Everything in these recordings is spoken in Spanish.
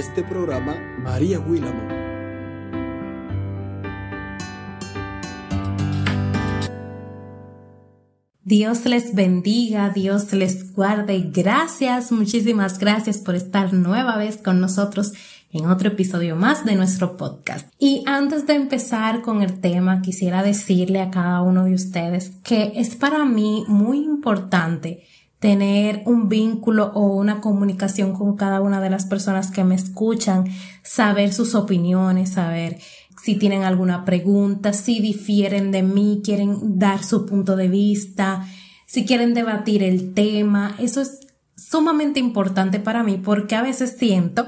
este programa, María Willamo. Dios les bendiga, Dios les guarde. Gracias, muchísimas gracias por estar nueva vez con nosotros en otro episodio más de nuestro podcast. Y antes de empezar con el tema, quisiera decirle a cada uno de ustedes que es para mí muy importante tener un vínculo o una comunicación con cada una de las personas que me escuchan, saber sus opiniones, saber si tienen alguna pregunta, si difieren de mí, quieren dar su punto de vista, si quieren debatir el tema. Eso es sumamente importante para mí porque a veces siento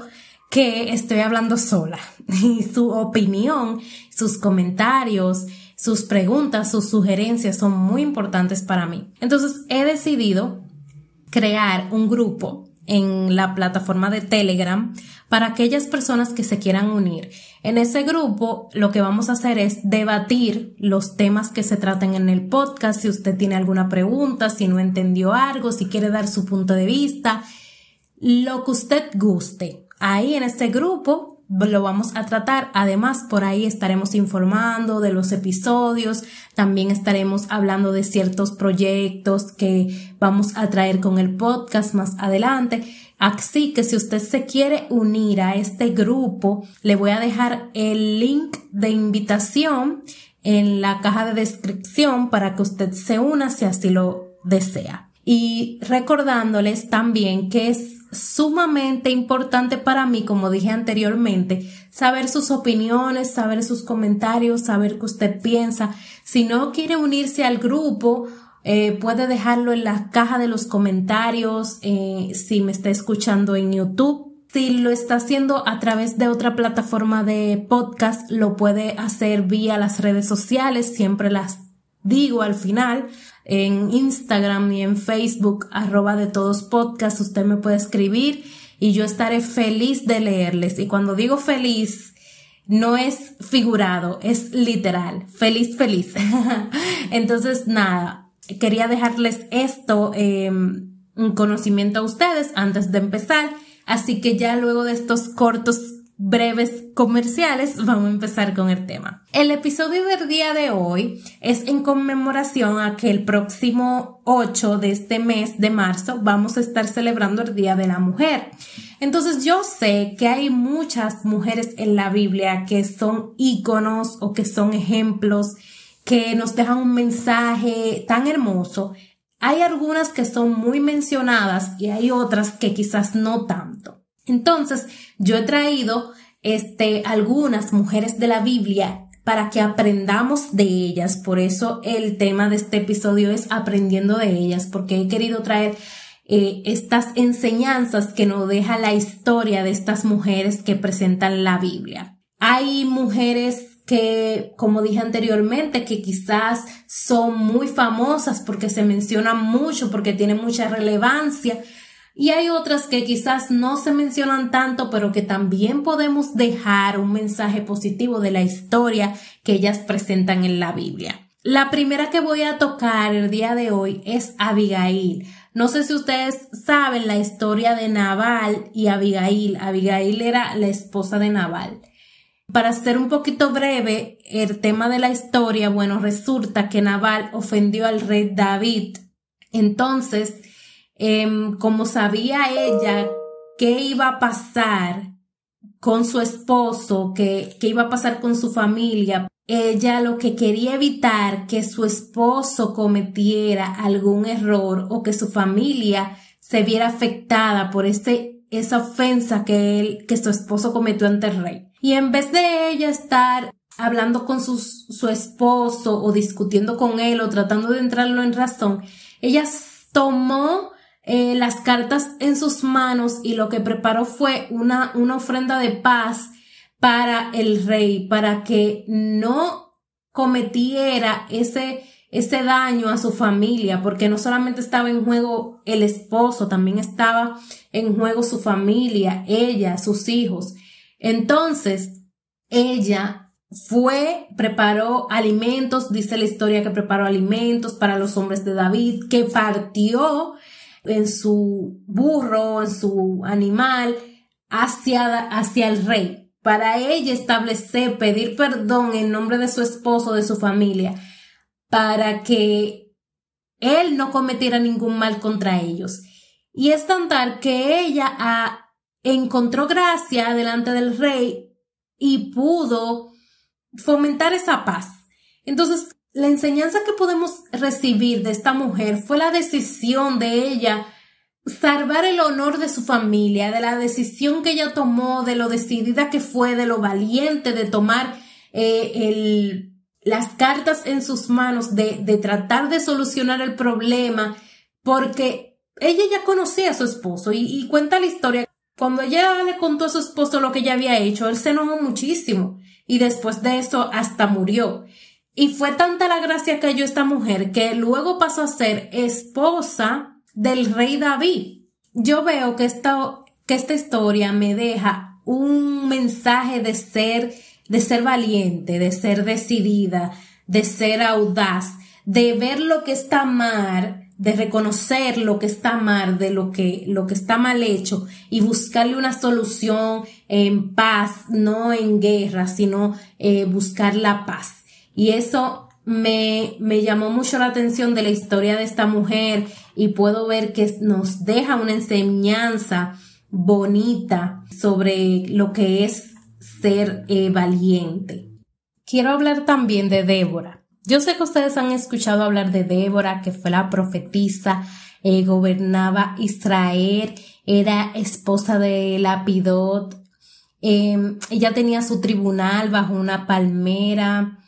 que estoy hablando sola y su opinión, sus comentarios, sus preguntas, sus sugerencias son muy importantes para mí. Entonces he decidido crear un grupo en la plataforma de Telegram para aquellas personas que se quieran unir. En ese grupo lo que vamos a hacer es debatir los temas que se traten en el podcast, si usted tiene alguna pregunta, si no entendió algo, si quiere dar su punto de vista, lo que usted guste. Ahí en este grupo lo vamos a tratar. Además, por ahí estaremos informando de los episodios, también estaremos hablando de ciertos proyectos que vamos a traer con el podcast más adelante. Así que si usted se quiere unir a este grupo, le voy a dejar el link de invitación en la caja de descripción para que usted se una si así lo desea. Y recordándoles también que es sumamente importante para mí, como dije anteriormente, saber sus opiniones, saber sus comentarios, saber qué usted piensa. Si no quiere unirse al grupo, eh, puede dejarlo en la caja de los comentarios eh, si me está escuchando en YouTube. Si lo está haciendo a través de otra plataforma de podcast, lo puede hacer vía las redes sociales, siempre las digo al final en Instagram y en Facebook, arroba de todos podcast, usted me puede escribir y yo estaré feliz de leerles. Y cuando digo feliz, no es figurado, es literal, feliz, feliz. Entonces, nada, quería dejarles esto, eh, un conocimiento a ustedes antes de empezar. Así que ya luego de estos cortos breves comerciales, vamos a empezar con el tema. El episodio del día de hoy es en conmemoración a que el próximo 8 de este mes de marzo vamos a estar celebrando el Día de la Mujer. Entonces yo sé que hay muchas mujeres en la Biblia que son íconos o que son ejemplos que nos dejan un mensaje tan hermoso. Hay algunas que son muy mencionadas y hay otras que quizás no tanto. Entonces, yo he traído este, algunas mujeres de la Biblia para que aprendamos de ellas. Por eso el tema de este episodio es aprendiendo de ellas, porque he querido traer eh, estas enseñanzas que nos deja la historia de estas mujeres que presentan la Biblia. Hay mujeres que, como dije anteriormente, que quizás son muy famosas porque se mencionan mucho, porque tienen mucha relevancia, y hay otras que quizás no se mencionan tanto, pero que también podemos dejar un mensaje positivo de la historia que ellas presentan en la Biblia. La primera que voy a tocar el día de hoy es Abigail. No sé si ustedes saben la historia de Nabal y Abigail. Abigail era la esposa de Nabal. Para ser un poquito breve, el tema de la historia, bueno, resulta que Nabal ofendió al rey David. Entonces, Em, como sabía ella qué iba a pasar con su esposo, qué, qué iba a pasar con su familia, ella lo que quería evitar que su esposo cometiera algún error o que su familia se viera afectada por ese, esa ofensa que él, que su esposo cometió ante el rey. Y en vez de ella estar hablando con su, su esposo o discutiendo con él o tratando de entrarlo en razón, ella tomó eh, las cartas en sus manos y lo que preparó fue una, una ofrenda de paz para el rey, para que no cometiera ese, ese daño a su familia, porque no solamente estaba en juego el esposo, también estaba en juego su familia, ella, sus hijos. Entonces, ella fue, preparó alimentos, dice la historia que preparó alimentos para los hombres de David, que partió en su burro, en su animal, hacia, hacia el rey. Para ella establecer, pedir perdón en nombre de su esposo, de su familia, para que él no cometiera ningún mal contra ellos. Y es tan tal que ella ah, encontró gracia delante del rey y pudo fomentar esa paz. Entonces, la enseñanza que podemos recibir de esta mujer fue la decisión de ella salvar el honor de su familia, de la decisión que ella tomó, de lo decidida que fue, de lo valiente de tomar eh, el, las cartas en sus manos, de, de tratar de solucionar el problema, porque ella ya conocía a su esposo y, y cuenta la historia. Cuando ella le contó a su esposo lo que ella había hecho, él se enojó muchísimo y después de eso hasta murió. Y fue tanta la gracia que halló esta mujer que luego pasó a ser esposa del rey David. Yo veo que esta, que esta historia me deja un mensaje de ser, de ser valiente, de ser decidida, de ser audaz, de ver lo que está mal, de reconocer lo que está mal, de lo que, lo que está mal hecho y buscarle una solución en paz, no en guerra, sino eh, buscar la paz. Y eso me, me llamó mucho la atención de la historia de esta mujer y puedo ver que nos deja una enseñanza bonita sobre lo que es ser eh, valiente. Quiero hablar también de Débora. Yo sé que ustedes han escuchado hablar de Débora, que fue la profetisa, eh, gobernaba Israel, era esposa de Lapidot, eh, ella tenía su tribunal bajo una palmera,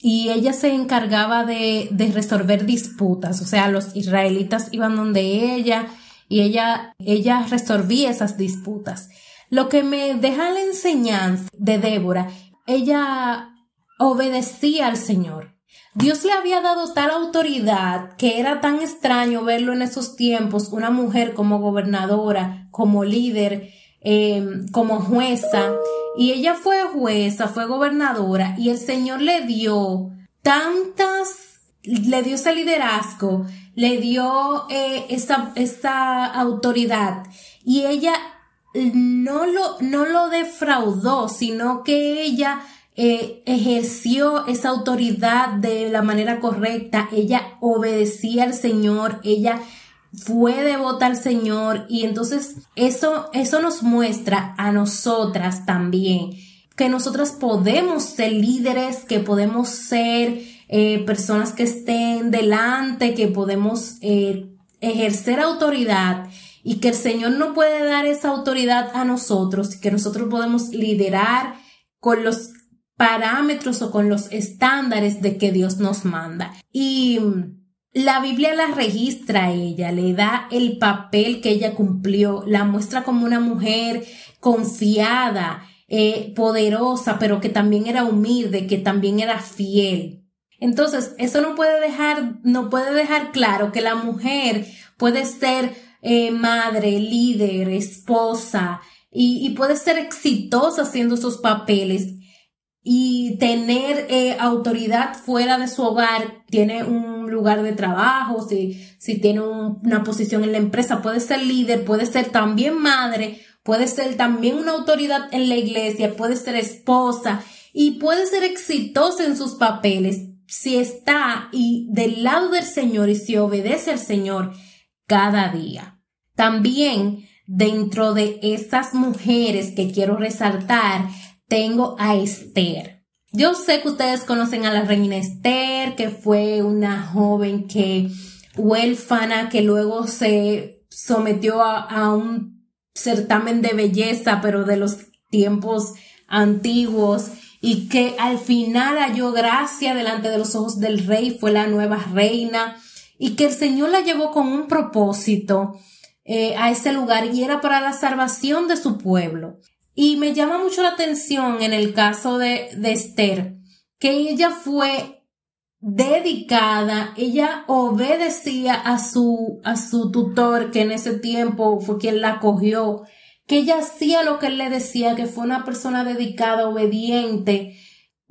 y ella se encargaba de, de resolver disputas, o sea, los israelitas iban donde ella y ella, ella resolvía esas disputas. Lo que me deja la enseñanza de Débora, ella obedecía al Señor. Dios le había dado tal autoridad que era tan extraño verlo en esos tiempos, una mujer como gobernadora, como líder, eh, como jueza, y ella fue jueza, fue gobernadora y el Señor le dio tantas, le dio ese liderazgo, le dio eh, esa, autoridad y ella no lo, no lo defraudó, sino que ella eh, ejerció esa autoridad de la manera correcta, ella obedecía al Señor, ella fue devota al Señor y entonces eso, eso nos muestra a nosotras también que nosotras podemos ser líderes, que podemos ser eh, personas que estén delante, que podemos eh, ejercer autoridad y que el Señor no puede dar esa autoridad a nosotros, que nosotros podemos liderar con los parámetros o con los estándares de que Dios nos manda. Y la Biblia la registra a ella, le da el papel que ella cumplió, la muestra como una mujer confiada, eh, poderosa, pero que también era humilde, que también era fiel. Entonces, eso no puede dejar, no puede dejar claro que la mujer puede ser eh, madre, líder, esposa, y, y, puede ser exitosa haciendo sus papeles y tener eh, autoridad fuera de su hogar, tiene un lugar de trabajo, si, si tiene una posición en la empresa, puede ser líder, puede ser también madre, puede ser también una autoridad en la iglesia, puede ser esposa y puede ser exitosa en sus papeles si está y del lado del Señor y si obedece al Señor cada día. También dentro de estas mujeres que quiero resaltar, tengo a Esther. Yo sé que ustedes conocen a la reina Esther, que fue una joven que huérfana, que luego se sometió a, un certamen de belleza, pero de los tiempos antiguos, y que al final halló gracia delante de los ojos del rey, fue la nueva reina, y que el Señor la llevó con un propósito eh, a ese lugar y era para la salvación de su pueblo. Y me llama mucho la atención en el caso de, de Esther, que ella fue dedicada, ella obedecía a su, a su tutor, que en ese tiempo fue quien la cogió, que ella hacía lo que él le decía, que fue una persona dedicada, obediente,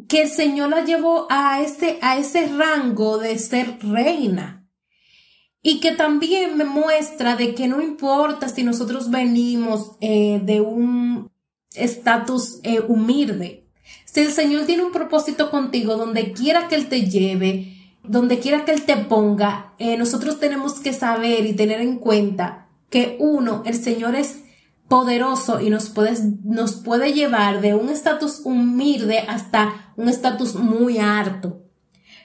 que el Señor la llevó a ese, a ese rango de ser reina. y que también me muestra de que no importa si nosotros venimos eh, de un estatus eh, humilde, si el Señor tiene un propósito contigo, donde quiera que Él te lleve, donde quiera que Él te ponga, eh, nosotros tenemos que saber y tener en cuenta que uno, el Señor es poderoso y nos puede, nos puede llevar de un estatus humilde hasta un estatus muy alto.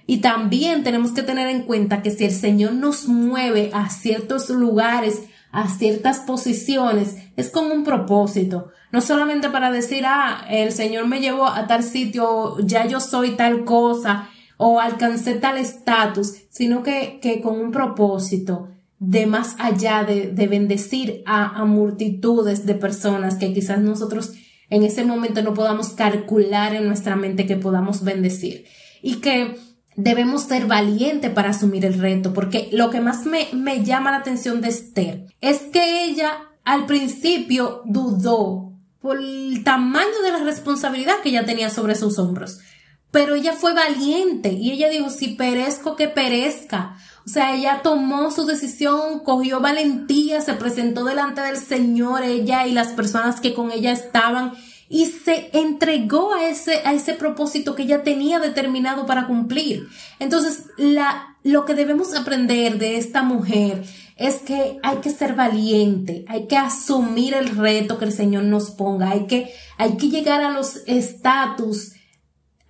Y también tenemos que tener en cuenta que si el Señor nos mueve a ciertos lugares, a ciertas posiciones, es con un propósito. No solamente para decir, ah, el Señor me llevó a tal sitio, ya yo soy tal cosa, o alcancé tal estatus, sino que, que con un propósito de más allá de, de bendecir a, a multitudes de personas que quizás nosotros en ese momento no podamos calcular en nuestra mente que podamos bendecir. Y que debemos ser valientes para asumir el reto, porque lo que más me, me llama la atención de Esther es que ella al principio dudó por el tamaño de la responsabilidad que ella tenía sobre sus hombros. Pero ella fue valiente y ella dijo, si perezco, que perezca. O sea, ella tomó su decisión, cogió valentía, se presentó delante del Señor, ella y las personas que con ella estaban y se entregó a ese, a ese propósito que ella tenía determinado para cumplir. Entonces, la, lo que debemos aprender de esta mujer es que hay que ser valiente, hay que asumir el reto que el Señor nos ponga, hay que, hay que llegar a los estatus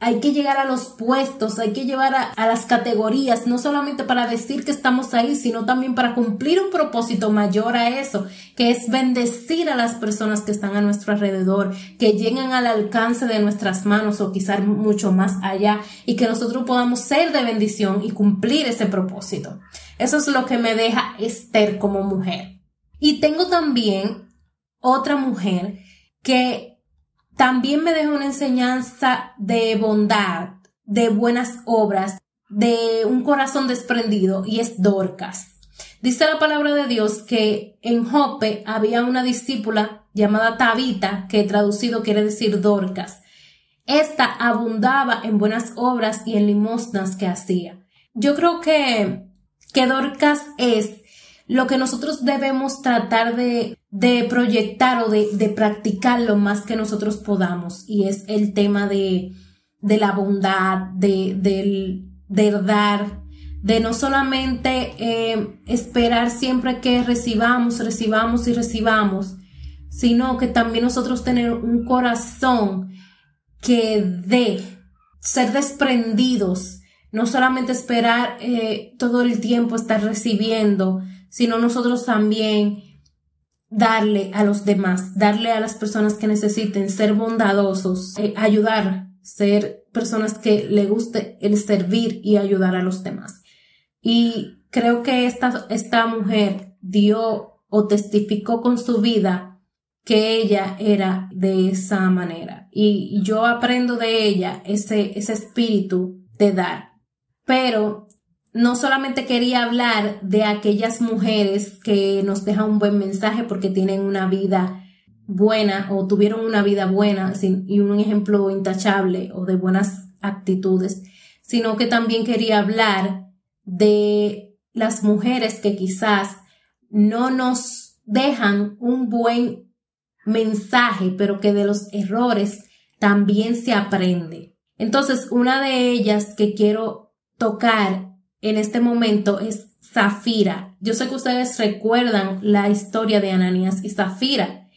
hay que llegar a los puestos, hay que llevar a, las categorías, no solamente para decir que estamos ahí, sino también para cumplir un propósito mayor a eso, que es bendecir a las personas que están a nuestro alrededor, que lleguen al alcance de nuestras manos o quizás mucho más allá y que nosotros podamos ser de bendición y cumplir ese propósito. Eso es lo que me deja Esther como mujer. Y tengo también otra mujer que también me deja una enseñanza de bondad, de buenas obras, de un corazón desprendido y es Dorcas. Dice la palabra de Dios que en Jope había una discípula llamada Tabita, que traducido quiere decir Dorcas. Esta abundaba en buenas obras y en limosnas que hacía. Yo creo que, que Dorcas es lo que nosotros debemos tratar de, de proyectar o de, de, practicar lo más que nosotros podamos. Y es el tema de, de la bondad, de, del, de dar, de no solamente eh, esperar siempre que recibamos, recibamos y recibamos, sino que también nosotros tener un corazón que dé, ser desprendidos, no solamente esperar eh, todo el tiempo estar recibiendo, sino nosotros también darle a los demás, darle a las personas que necesiten, ser bondadosos, eh, ayudar, ser personas que le guste el servir y ayudar a los demás. Y creo que esta, esta mujer dio o testificó con su vida que ella era de esa manera. Y yo aprendo de ella ese, ese espíritu de dar. Pero no solamente quería hablar de aquellas mujeres que nos dejan un buen mensaje porque tienen una vida buena o tuvieron una vida buena y un ejemplo intachable o de buenas actitudes, sino que también quería hablar de las mujeres que quizás no nos dejan un buen mensaje, pero que de los errores también se aprende. Entonces, una de ellas que quiero tocar en este momento es Zafira. Yo sé que ustedes recuerdan la historia de Ananías y Zafira.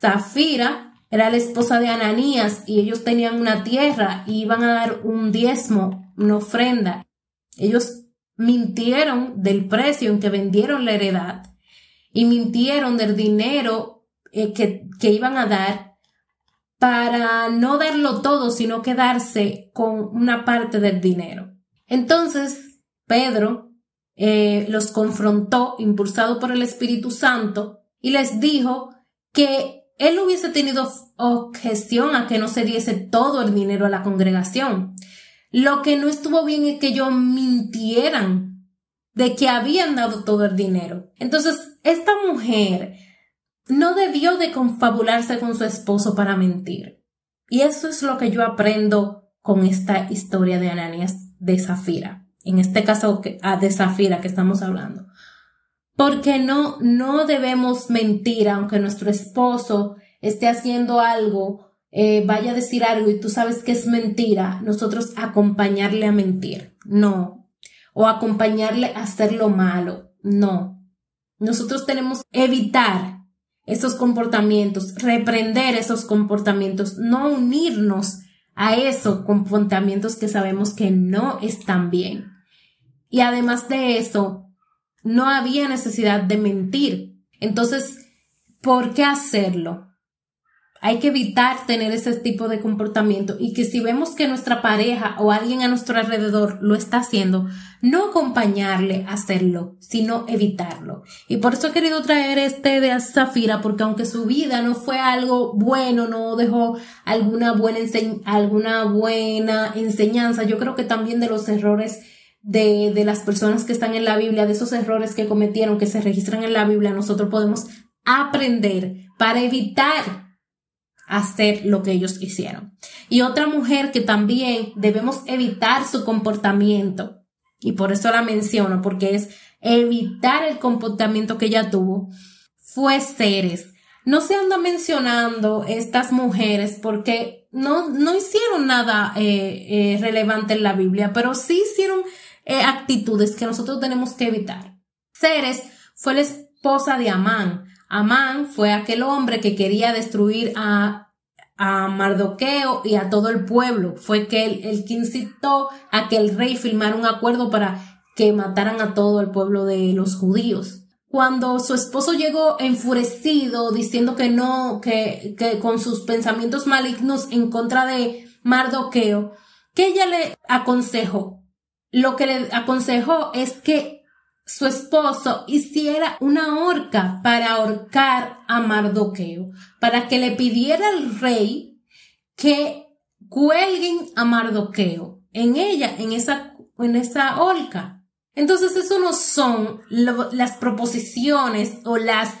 Zafira era la esposa de Ananías y ellos tenían una tierra y iban a dar un diezmo, una ofrenda. Ellos mintieron del precio en que vendieron la heredad y mintieron del dinero eh, que, que iban a dar para no darlo todo, sino quedarse con una parte del dinero. Entonces, Pedro eh, los confrontó, impulsado por el Espíritu Santo, y les dijo que él hubiese tenido objeción a que no se diese todo el dinero a la congregación. Lo que no estuvo bien es que ellos mintieran de que habían dado todo el dinero. Entonces, esta mujer no debió de confabularse con su esposo para mentir. Y eso es lo que yo aprendo con esta historia de Ananias de Zafira en este caso a de Zafira que estamos hablando. Porque no, no debemos mentir, aunque nuestro esposo esté haciendo algo, eh, vaya a decir algo y tú sabes que es mentira, nosotros acompañarle a mentir. No. O acompañarle a hacer lo malo. No. Nosotros tenemos que evitar esos comportamientos, reprender esos comportamientos, no unirnos a esos comportamientos que sabemos que no están bien. Y además de eso, no había necesidad de mentir. Entonces, ¿por qué hacerlo? Hay que evitar tener ese tipo de comportamiento y que si vemos que nuestra pareja o alguien a nuestro alrededor lo está haciendo, no acompañarle a hacerlo, sino evitarlo. Y por eso he querido traer este de Zafira, porque aunque su vida no fue algo bueno, no dejó alguna buena, alguna buena enseñanza, yo creo que también de los errores de, de las personas que están en la Biblia, de esos errores que cometieron, que se registran en la Biblia, nosotros podemos aprender para evitar hacer lo que ellos hicieron. Y otra mujer que también debemos evitar su comportamiento, y por eso la menciono, porque es evitar el comportamiento que ella tuvo, fue Ceres. No se anda mencionando estas mujeres porque no, no hicieron nada eh, eh, relevante en la Biblia, pero sí hicieron eh, actitudes que nosotros tenemos que evitar. Ceres fue la esposa de Amán. Amán fue aquel hombre que quería destruir a, a Mardoqueo y a todo el pueblo. Fue que él, el que incitó a que el rey firmara un acuerdo para que mataran a todo el pueblo de los judíos. Cuando su esposo llegó enfurecido, diciendo que no, que, que con sus pensamientos malignos en contra de Mardoqueo, que ella le aconsejó. Lo que le aconsejó es que su esposo hiciera una horca para ahorcar a Mardoqueo, para que le pidiera al rey que cuelguen a Mardoqueo en ella, en esa, en esa horca. Entonces, eso no son las proposiciones o las,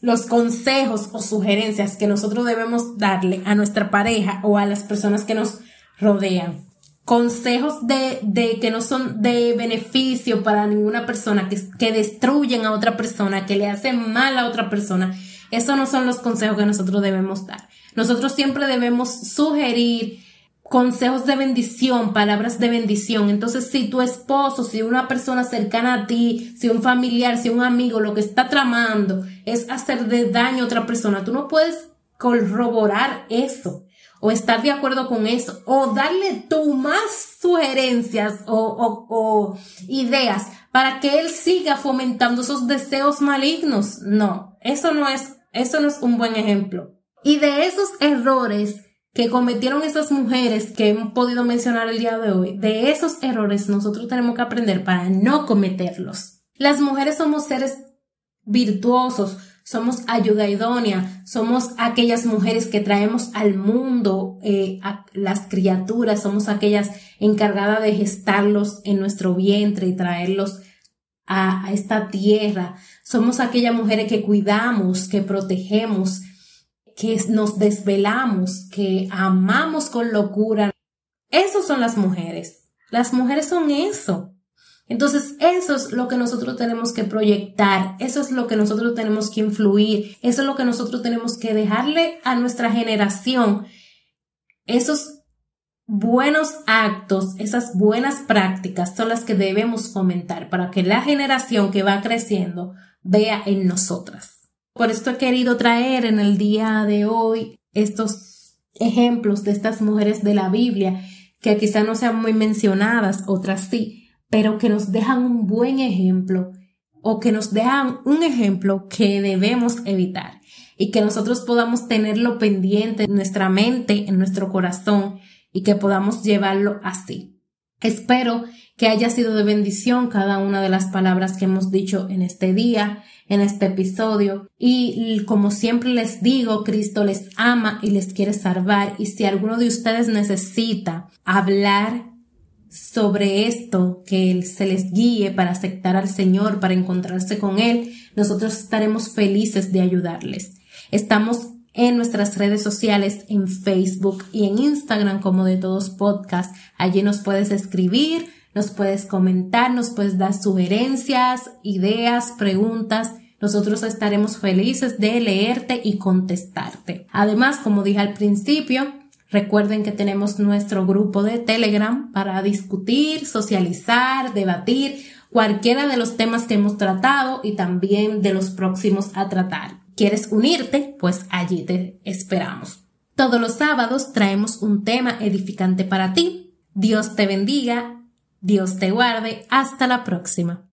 los consejos o sugerencias que nosotros debemos darle a nuestra pareja o a las personas que nos rodean consejos de, de, que no son de beneficio para ninguna persona, que, que destruyen a otra persona, que le hacen mal a otra persona. Esos no son los consejos que nosotros debemos dar. Nosotros siempre debemos sugerir consejos de bendición, palabras de bendición. Entonces, si tu esposo, si una persona cercana a ti, si un familiar, si un amigo, lo que está tramando es hacer de daño a otra persona, tú no puedes corroborar eso o estar de acuerdo con eso, o darle tú más sugerencias o, o, ideas para que él siga fomentando esos deseos malignos. No, eso no es, eso no es un buen ejemplo. Y de esos errores que cometieron esas mujeres que hemos podido mencionar el día de hoy, de esos errores nosotros tenemos que aprender para no cometerlos. Las mujeres somos seres virtuosos, somos ayuda idónea, somos aquellas mujeres que traemos al mundo eh, a las criaturas, somos aquellas encargadas de gestarlos en nuestro vientre y traerlos a, a esta tierra, somos aquellas mujeres que cuidamos, que protegemos, que nos desvelamos, que amamos con locura. Esas son las mujeres. Las mujeres son eso. Entonces, eso es lo que nosotros tenemos que proyectar, eso es lo que nosotros tenemos que influir, eso es lo que nosotros tenemos que dejarle a nuestra generación, esos buenos actos, esas buenas prácticas son las que debemos fomentar para que la generación que va creciendo vea en nosotras. Por esto he querido traer en el día de hoy estos ejemplos de estas mujeres de la Biblia que quizá no sean muy mencionadas, otras sí, pero que nos dejan un buen ejemplo o que nos dejan un ejemplo que debemos evitar y que nosotros podamos tenerlo pendiente en nuestra mente, en nuestro corazón y que podamos llevarlo así. Espero que haya sido de bendición cada una de las palabras que hemos dicho en este día, en este episodio. Y como siempre les digo, Cristo les ama y les quiere salvar. Y si alguno de ustedes necesita hablar sobre esto, que se les guíe para aceptar al Señor, para encontrarse con Él, nosotros estaremos felices de ayudarles. Estamos en nuestras redes sociales, en Facebook y en Instagram como de todos podcast. Allí nos puedes escribir, nos puedes comentar, nos puedes dar sugerencias, ideas, preguntas. Nosotros estaremos felices de leerte y contestarte. Además, como dije al principio, recuerden que tenemos nuestro grupo de Telegram para discutir, socializar, debatir cualquiera de los temas que hemos tratado y también de los próximos a tratar. ¿Quieres unirte? Pues allí te esperamos. Todos los sábados traemos un tema edificante para ti. Dios te bendiga, Dios te guarde. Hasta la próxima.